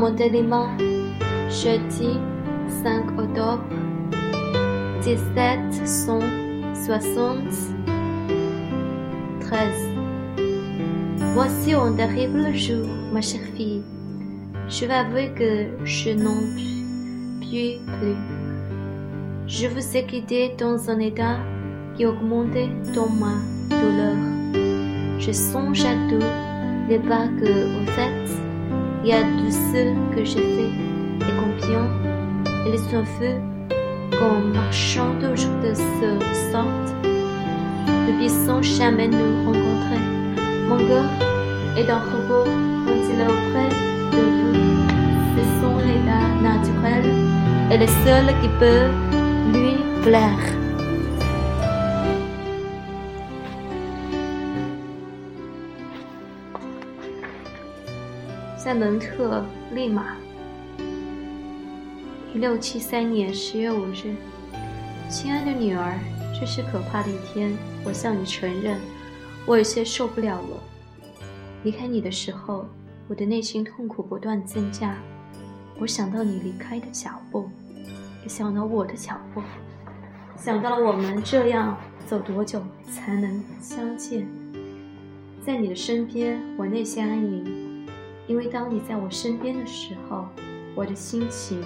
Montélimar, jeudi 5 octobre 1773. Voici un terrible jour, ma chère fille. Je vais avouer que je n'en puis plus. Je vous ai quitté dans un état qui augmentait dans ma douleur. Je songe à tout, les pas que, au fait, il y a de ce que j'ai fait et combien? Ils sont faits qu'en marchant toujours de ce sorte, nous puissions jamais nous rencontrer. Mon cœur est en repos quand il est auprès de vous? Ce sont les dates naturelles et les seuls qui peuvent lui plaire. 在蒙特利马，一六七三年十月五日，亲爱的女儿，这是可怕的一天。我向你承认，我有些受不了了。离开你的时候，我的内心痛苦不断增加。我想到你离开的脚步，也想到我的脚步，想到了我们这样走多久才能相见。在你的身边，我内心安宁。因为当你在我身边的时候，我的心情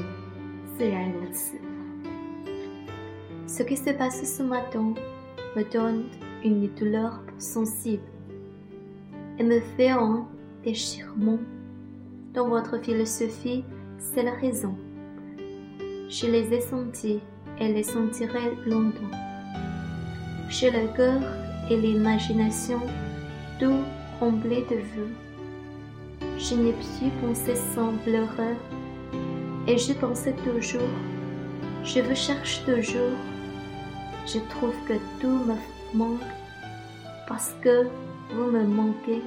自然如此。Ce qui se passe ce matin me donne une douleur sensible et me fait un déchirement. Dans votre philosophie, c'est la raison. Je les ai sentis et les sentirai longtemps. J'ai le cœur et l'imagination tout comblés de vous. Je n'ai pu penser sans pleurer. Et je pensais toujours, je vous cherche toujours. Je trouve que tout me manque parce que vous me manquez.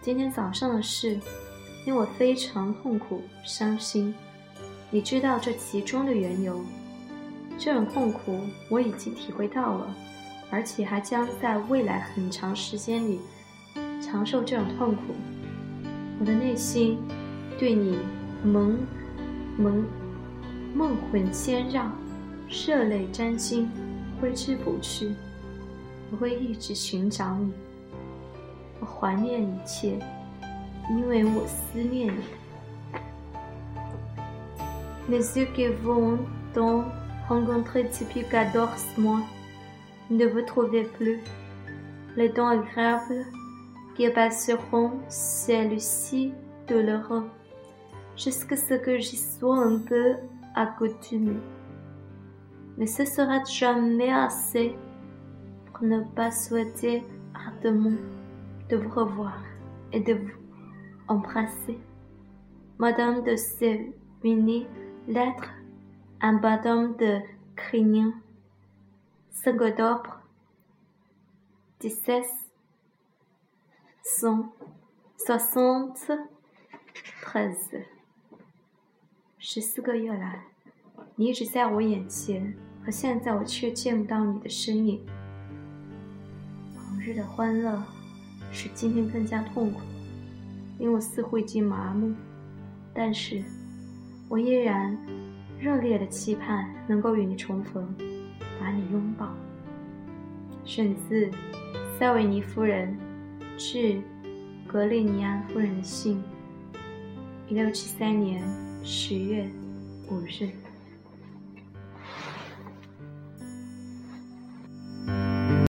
今天早上的事令我非常痛苦、伤心。你知道这其中的缘由？这种痛苦我已经体会到了，而且还将在未来很长时间里。承受这种痛苦，我的内心对你蒙蒙梦魂牵绕，热泪沾襟，挥之不去。我会一直寻找你，我怀念一切，因为我思念你。Mais ce que vous donc rencontrez depuis quatorze mois, ne vous trouvez plus les dents agréables. Qui passeront celles-ci douloureux, jusqu'à ce que j'y sois un peu accoutumé. Mais ce sera jamais assez pour ne pas souhaiter ardemment de vous revoir et de vous embrasser. Madame de Sévigny, lettre à Madame de Crignan, 5 octobre 17 sont soixante-treize。十四个月来，你一直在我眼前，可现在我却见不到你的身影。往日的欢乐使今天更加痛苦，因为我似乎已经麻木。但是，我依然热烈的期盼能够与你重逢，把你拥抱。选自塞维尼夫人。致格列尼安夫人的信，一六七三年十月五日。